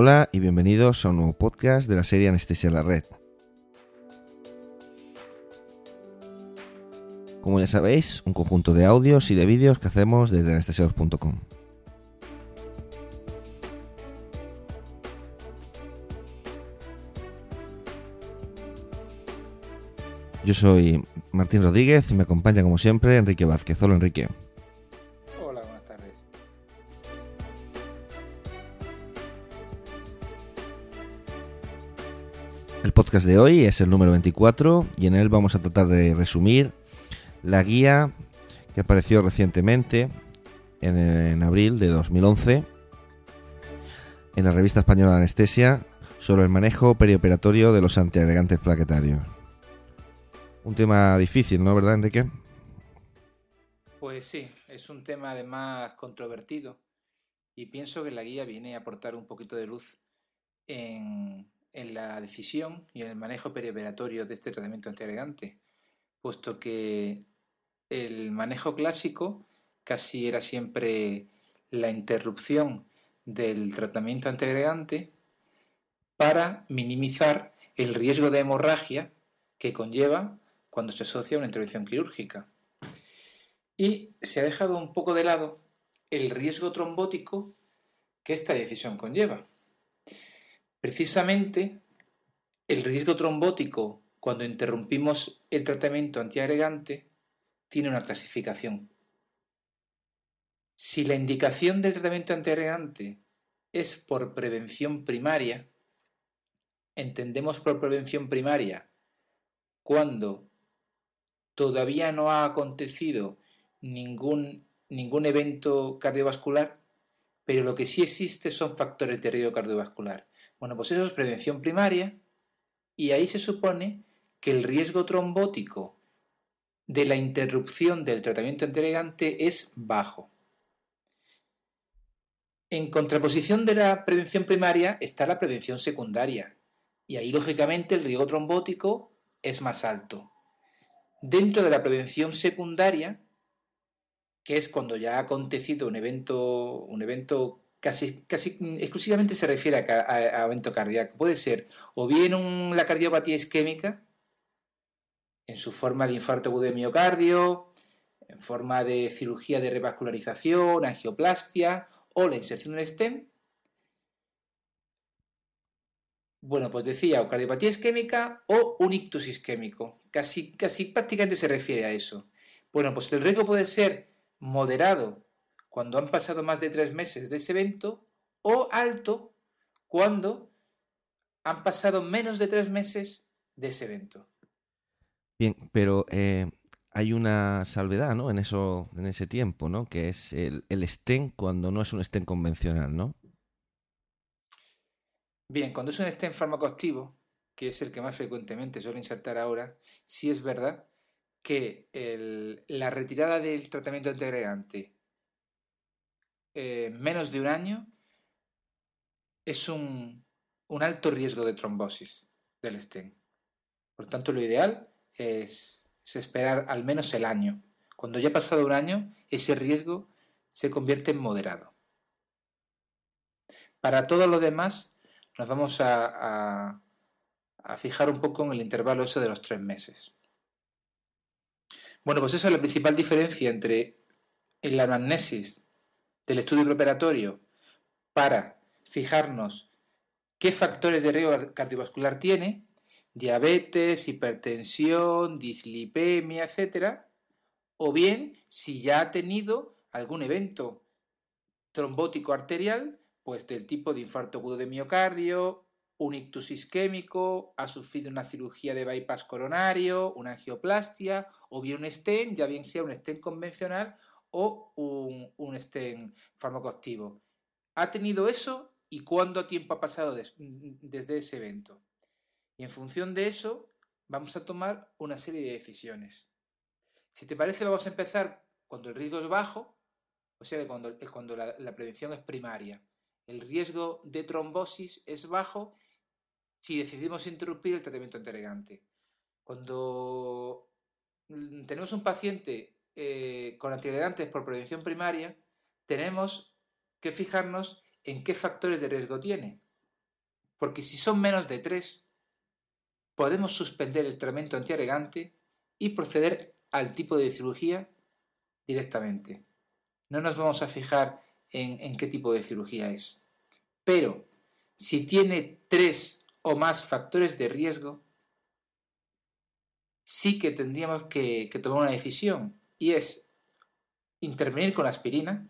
Hola y bienvenidos a un nuevo podcast de la serie Anestesia en la Red. Como ya sabéis, un conjunto de audios y de vídeos que hacemos desde anestesiados.com. Yo soy Martín Rodríguez y me acompaña como siempre Enrique Vázquez. Hola Enrique. Podcast de hoy es el número 24 y en él vamos a tratar de resumir la guía que apareció recientemente en, en abril de 2011 en la revista española de anestesia sobre el manejo perioperatorio de los antiagregantes plaquetarios. Un tema difícil, ¿no? ¿Verdad, Enrique? Pues sí, es un tema además controvertido y pienso que la guía viene a aportar un poquito de luz en, en la decisión y en el manejo perioperatorio de este tratamiento antiagregante, puesto que el manejo clásico casi era siempre la interrupción del tratamiento antiagregante para minimizar el riesgo de hemorragia que conlleva cuando se asocia a una intervención quirúrgica. Y se ha dejado un poco de lado el riesgo trombótico que esta decisión conlleva. Precisamente el riesgo trombótico cuando interrumpimos el tratamiento antiagregante tiene una clasificación. Si la indicación del tratamiento antiagregante es por prevención primaria, entendemos por prevención primaria cuando todavía no ha acontecido ningún, ningún evento cardiovascular, pero lo que sí existe son factores de riesgo cardiovascular. Bueno, pues eso es prevención primaria y ahí se supone que el riesgo trombótico de la interrupción del tratamiento antiagregante es bajo. En contraposición de la prevención primaria está la prevención secundaria y ahí lógicamente el riesgo trombótico es más alto. Dentro de la prevención secundaria, que es cuando ya ha acontecido un evento, un evento casi, casi exclusivamente se refiere a evento cardíaco, puede ser o bien la cardiopatía isquémica, en su forma de infarto agudo de miocardio, en forma de cirugía de revascularización, angioplastia o la inserción del stem, Bueno, pues decía, o cardiopatía isquémica o un ictus isquémico. Casi, casi prácticamente se refiere a eso. Bueno, pues el riesgo puede ser moderado cuando han pasado más de tres meses de ese evento o alto cuando han pasado menos de tres meses de ese evento. Bien, pero eh, hay una salvedad, ¿no? En eso, en ese tiempo, ¿no? Que es el, el stent cuando no es un stent convencional, ¿no? Bien, cuando es un stent farmacoactivo, que es el que más frecuentemente suelo insertar ahora, sí es verdad que el, la retirada del tratamiento antiagregante eh, menos de un año es un, alto riesgo de trombosis del stent. Por tanto, lo ideal es, es esperar al menos el año. Cuando ya ha pasado un año, ese riesgo se convierte en moderado. Para todo lo demás, nos vamos a, fijar un poco en el intervalo ese de los tres meses. Bueno, pues esa es la principal diferencia entre la anamnesis del estudio preparatorio para fijarnos qué factores de riesgo cardiovascular tiene, diabetes, hipertensión, dislipemia, etc. O bien si ya ha tenido algún evento trombótico arterial pues del tipo de infarto agudo de miocardio, un ictus isquémico, ha sufrido una cirugía de bypass coronario, una angioplastia, o bien un stent, ya bien sea un stent convencional o un, un stent farmacoactivo. ¿Ha tenido eso y cuánto tiempo ha pasado des, desde ese evento? Y en función de eso vamos a tomar una serie de decisiones. Si te parece, vamos a empezar cuando el riesgo es bajo, o sea, cuando, cuando la, prevención es primaria el riesgo de trombosis es bajo si decidimos interrumpir el tratamiento antiagregante. Cuando tenemos un paciente eh, con antiagregantes por prevención primaria, tenemos que fijarnos en qué factores de riesgo tiene. Porque si son menos de 3, podemos suspender el tratamiento antiagregante y proceder al tipo de cirugía directamente. No nos vamos a fijar en, en qué tipo de cirugía es. Pero si tiene tres o más factores de riesgo, sí que tendríamos que, tomar una decisión y es intervenir con aspirina,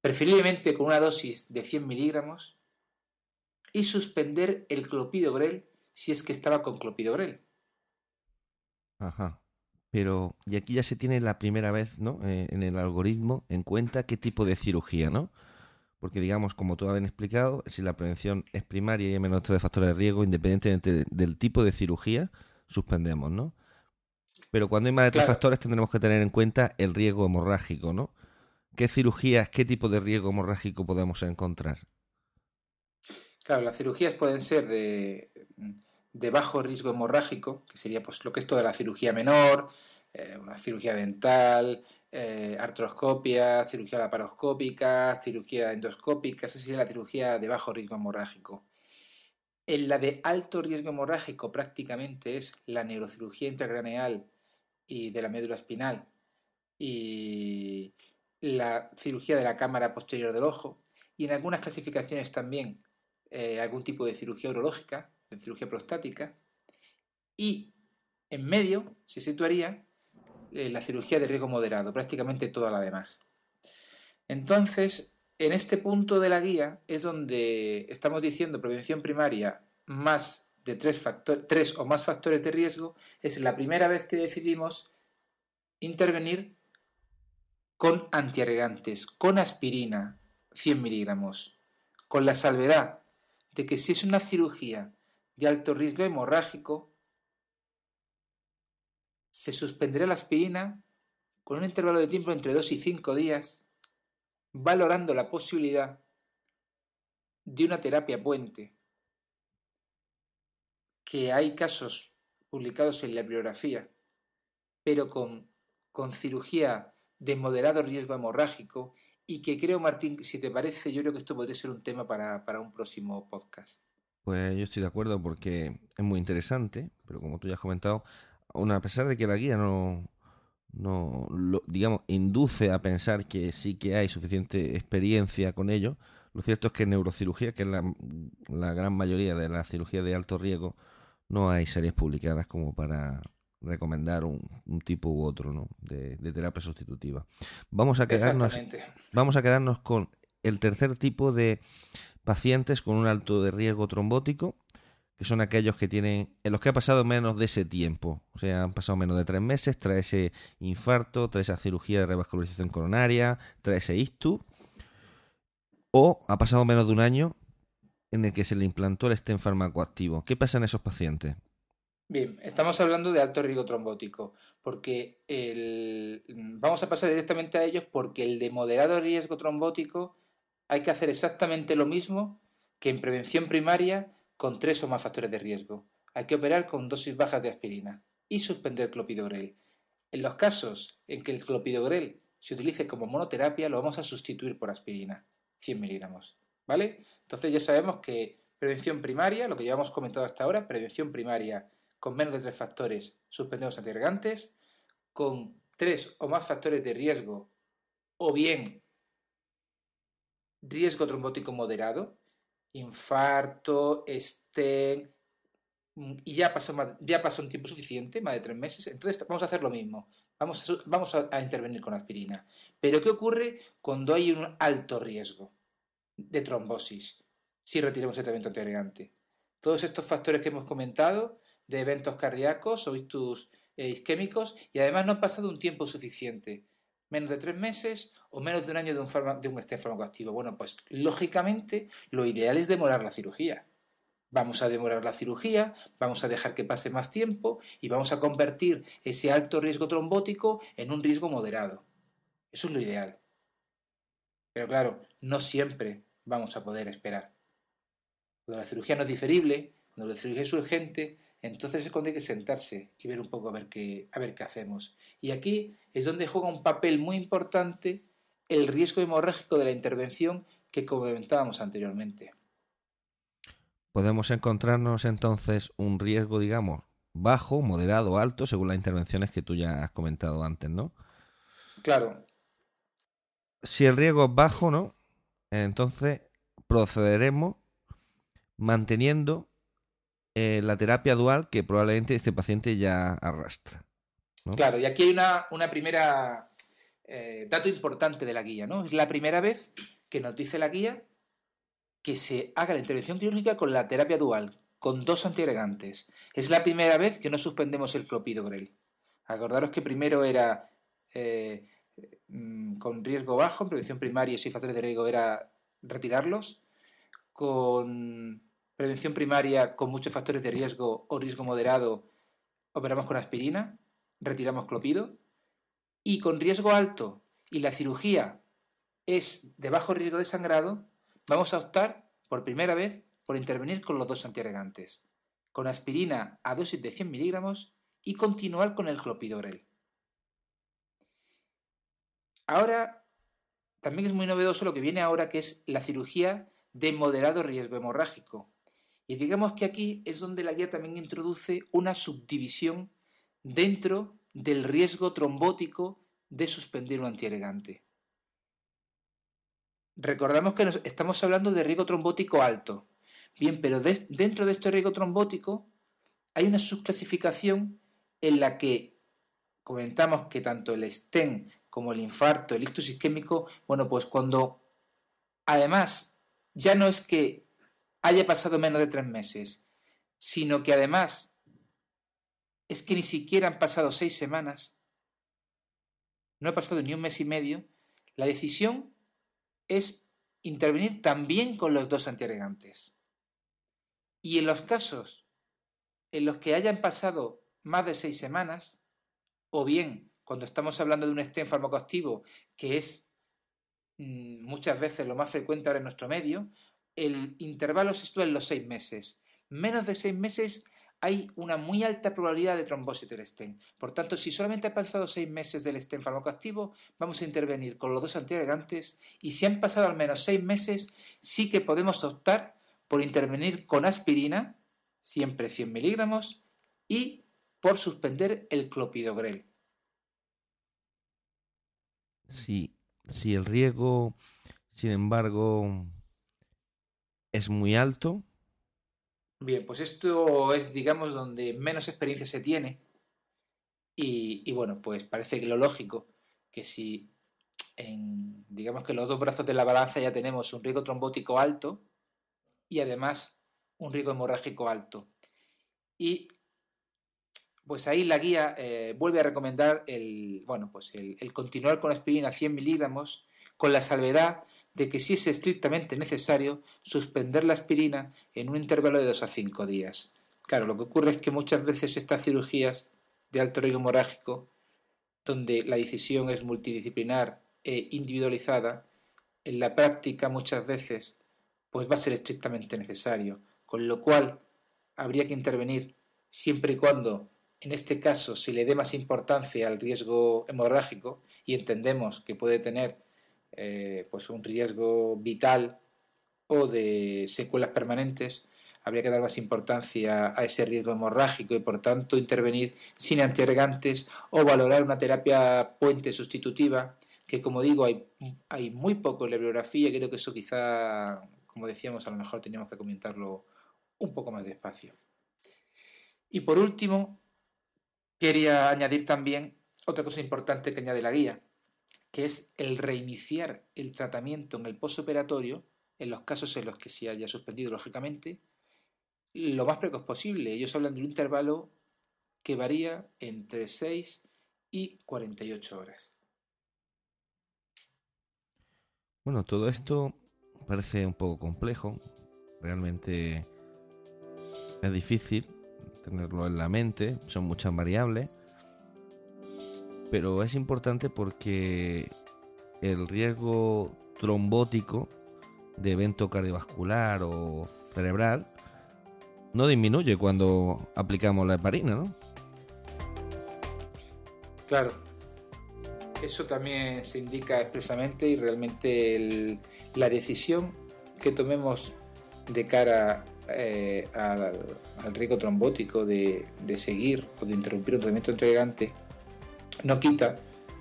preferiblemente con una dosis de 100 miligramos, y suspender el clopidogrel si es que estaba con clopidogrel. Ajá. Pero, y aquí ya se tiene la primera vez, ¿no? Eh, en el algoritmo en cuenta qué tipo de cirugía, ¿no? Porque, digamos, como tú habías explicado, si la prevención es primaria y hay menos de factores de riesgo, independientemente del tipo de cirugía, suspendemos, ¿no? Pero cuando hay más de tres factores tendremos que tener en cuenta el riesgo hemorrágico, ¿no? ¿Qué cirugías, qué tipo de riesgo hemorrágico podemos encontrar? Claro, las cirugías pueden ser de, de bajo riesgo hemorrágico, que sería pues lo que es toda la cirugía menor, eh, una cirugía dental, eh, artroscopia, cirugía laparoscópica, cirugía endoscópica, esa sería la cirugía de bajo riesgo hemorrágico. En la de alto riesgo hemorrágico prácticamente es la neurocirugía intracraneal y de la médula espinal y la cirugía de la cámara posterior del ojo y en algunas clasificaciones también eh, algún tipo de cirugía urológica, de cirugía prostática y en medio se situaría eh, la cirugía de riesgo moderado, prácticamente toda la demás. Entonces, en este punto de la guía es donde estamos diciendo prevención primaria más de tres, tres o más factores de riesgo, es la primera vez que decidimos intervenir con antiagregantes, con aspirina, 100 miligramos, con la salvedad de que si es una cirugía de alto riesgo hemorrágico, se suspenderá la aspirina con un intervalo de tiempo entre 2 y 5 días valorando la posibilidad de una terapia puente, que hay casos publicados en la bibliografía, pero con, con cirugía de moderado riesgo hemorrágico y que creo, Martín, si te parece, yo creo que esto podría ser un tema para, para un próximo podcast. Pues yo estoy de acuerdo porque es muy interesante, pero como tú ya has comentado, a pesar de que la guía no, no lo, digamos, induce a pensar que sí que hay suficiente experiencia con ello. Lo cierto es que neurocirugía, que es la, la gran mayoría de la cirugía de alto riesgo, no hay series publicadas como para recomendar un, tipo u otro ¿no? de, de, terapia sustitutiva. Vamos a quedarnos, vamos a quedarnos con el tercer tipo de pacientes con un alto de riesgo trombótico, que son aquellos que tienen, en los que ha pasado menos de ese tiempo, o sea, han pasado menos de tres meses tras ese infarto, tras esa cirugía de revascularización coronaria, tras ese ISTU, o ha pasado menos de un año en el que se le implantó el stent farmacoactivo. ¿Qué pasa en esos pacientes? Bien, estamos hablando de alto riesgo trombótico, porque el... vamos a pasar directamente a ellos porque el de moderado riesgo trombótico hay que hacer exactamente lo mismo que en prevención primaria con tres o más factores de riesgo. Hay que operar con dosis bajas de aspirina y suspender clopidogrel. En los casos en que el clopidogrel se utilice como monoterapia, lo vamos a sustituir por aspirina, 100 miligramos. ¿Vale? Entonces ya sabemos que prevención primaria, lo que ya hemos comentado hasta ahora, prevención primaria con menos de tres factores, suspendemos antiagregantes, con tres o más factores de riesgo, o bien riesgo trombótico moderado, infarto, estén, mm, y ya pasó, ya pasó un tiempo suficiente, más de tres meses, entonces vamos a hacer lo mismo. Vamos a, vamos a, intervenir con aspirina. Pero ¿qué ocurre cuando hay un alto riesgo de trombosis si retiramos el tratamiento antiagregante? Todos estos factores que hemos comentado, de eventos cardíacos o ictus eh, isquémicos, y además no ha pasado un tiempo suficiente menos de tres meses o menos de un año de un, de un farmacoactivo. Bueno, pues lógicamente lo ideal es demorar la cirugía. Vamos a demorar la cirugía, vamos a dejar que pase más tiempo y vamos a convertir ese alto riesgo trombótico en un riesgo moderado. Eso es lo ideal. Pero claro, no siempre vamos a poder esperar. Cuando la cirugía no es diferible, cuando la cirugía es urgente, entonces es cuando hay que sentarse y ver un poco a ver qué, a ver qué hacemos. Y aquí es donde juega un papel muy importante el riesgo hemorrágico de la intervención que comentábamos anteriormente. podemos encontrarnos entonces un riesgo, digamos, bajo, moderado, alto, según las intervenciones que tú ya has comentado antes, ¿no? Claro. Si el riesgo es bajo, ¿no? Entonces procederemos manteniendo eh, la terapia dual que probablemente este paciente ya arrastra. Claro, y aquí hay una, una primera eh, dato importante de la guía, ¿no? Es la primera vez que nos dice la guía que se haga la intervención quirúrgica con la terapia dual, con dos antiagregantes. Es la primera vez que no suspendemos el clopidogrel. Acordaros que primero era eh, mm, con riesgo bajo, en prevención primaria seis factores de riesgo era retirarlos. Con prevención primaria con muchos factores de riesgo o riesgo moderado, operamos con aspirina, retiramos clopido. Y con riesgo alto y la cirugía es de bajo riesgo de sangrado, vamos a optar por primera vez por intervenir con los dos antiagregantes, con aspirina a dosis de 100 miligramos y continuar con el clopidogrel. Ahora, también es muy novedoso lo que viene ahora, que es la cirugía de moderado riesgo hemorrágico. Y digamos que aquí es donde la guía también introduce una subdivisión dentro del riesgo trombótico de suspender un antiagregante. Recordamos que estamos hablando de riesgo trombótico alto. Bien, pero dentro de este riesgo trombótico hay una subclasificación en la que comentamos que tanto el STEM como el infarto, el ictus isquémico, bueno, pues cuando además ya no es que haya pasado menos de tres meses, sino que además es que ni siquiera han pasado seis semanas, no ha pasado ni un mes y medio, la decisión es intervenir también con los dos antiagregantes. Y en los casos en los que hayan pasado más de seis semanas, o bien cuando estamos hablando de un stem farmacoactivo, que es mm, muchas veces lo más frecuente ahora en nuestro medio, el intervalo se sitúa en los seis meses. Menos de seis meses hay una muy alta probabilidad de trombosis del stem. Por tanto, si solamente ha pasado seis meses del stem farmacoactivo, vamos a intervenir con los dos antiagregantes y si han pasado al menos seis meses, sí que podemos optar por intervenir con aspirina, siempre 100 miligramos, y por suspender el clopidogrel. Sí, si el riesgo, sin embargo, es muy alto. Bien, pues esto es, digamos, donde menos experiencia se tiene. Y, bueno, pues parece que lo lógico, que si en, digamos que los dos brazos de la balanza ya tenemos un riesgo trombótico alto y además un riesgo hemorrágico alto. Y pues ahí la guía eh, vuelve a recomendar el, bueno, pues el, continuar con aspirina 100 miligramos con la salvedad de que si es estrictamente necesario suspender la aspirina en un intervalo de 2 a 5 días. Claro, lo que ocurre es que muchas veces estas cirugías de alto riesgo hemorrágico, donde la decisión es multidisciplinar e individualizada, en la práctica muchas veces pues va a ser estrictamente necesario, con lo cual habría que intervenir siempre y cuando en este caso se le dé más importancia al riesgo hemorrágico y entendemos que puede tener eh, pues un riesgo vital o de secuelas permanentes, habría que dar más importancia a ese riesgo hemorrágico y por tanto intervenir sin antiagregantes o valorar una terapia puente sustitutiva, que como digo hay, muy poco en la bibliografía creo que eso quizá, como decíamos, a lo mejor teníamos que comentarlo un poco más despacio. Y por último, quería añadir también otra cosa importante que añade la guía, que es el reiniciar el tratamiento en el postoperatorio, en los casos en los que se haya suspendido lógicamente, lo más precoz posible. Ellos hablan de un intervalo que varía entre 6 y 48 horas. Bueno, todo esto parece un poco complejo. Realmente es difícil tenerlo en la mente. Son muchas variables pero es importante porque el riesgo trombótico de evento cardiovascular o cerebral no disminuye cuando aplicamos la heparina, ¿no? Claro. Eso también se indica expresamente y realmente la decisión que tomemos de cara eh, al, riesgo trombótico de, seguir o de interrumpir un tratamiento antiagregante, no quita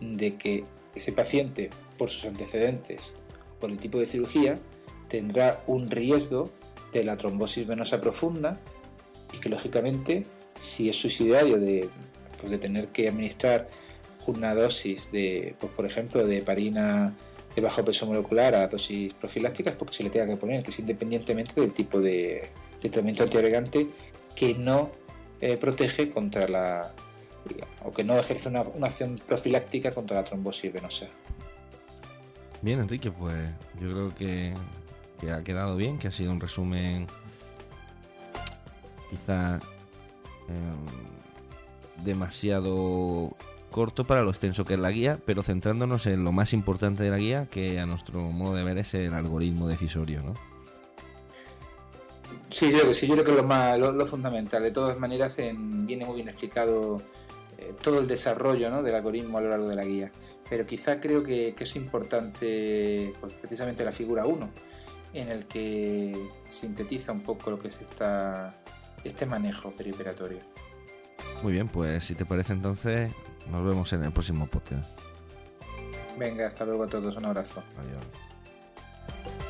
de que ese paciente, por sus antecedentes, por el tipo de cirugía, tendrá un riesgo de la trombosis venosa profunda y que lógicamente si es suicidario de, pues, de tener que administrar una dosis de, pues, por ejemplo, de heparina de bajo peso molecular a dosis profilácticas porque se le tenga que poner, que es independientemente del tipo de, tratamiento antiagregante que no eh, protege contra la, o que no ejerce una, acción profiláctica contra la trombosis venosa. Bien, Enrique, pues yo creo que, ha quedado bien, que ha sido un resumen quizá em, demasiado corto para lo extenso que es la guía, pero centrándonos en lo más importante de la guía, que a nuestro modo de ver es el algoritmo decisorio, ¿no? Sí, yo creo que sí, yo creo que es lo, más, lo, fundamental. De todas maneras, viene muy bien explicado eh, todo el desarrollo del algoritmo a lo largo de la guía. Pero quizás creo que, es importante pues, precisamente la figura 1, en el que sintetiza un poco lo que es esta, este manejo perioperatorio. Muy bien, pues si te parece entonces nos vemos en el próximo podcast. Venga, hasta luego a todos. Un abrazo. Adiós.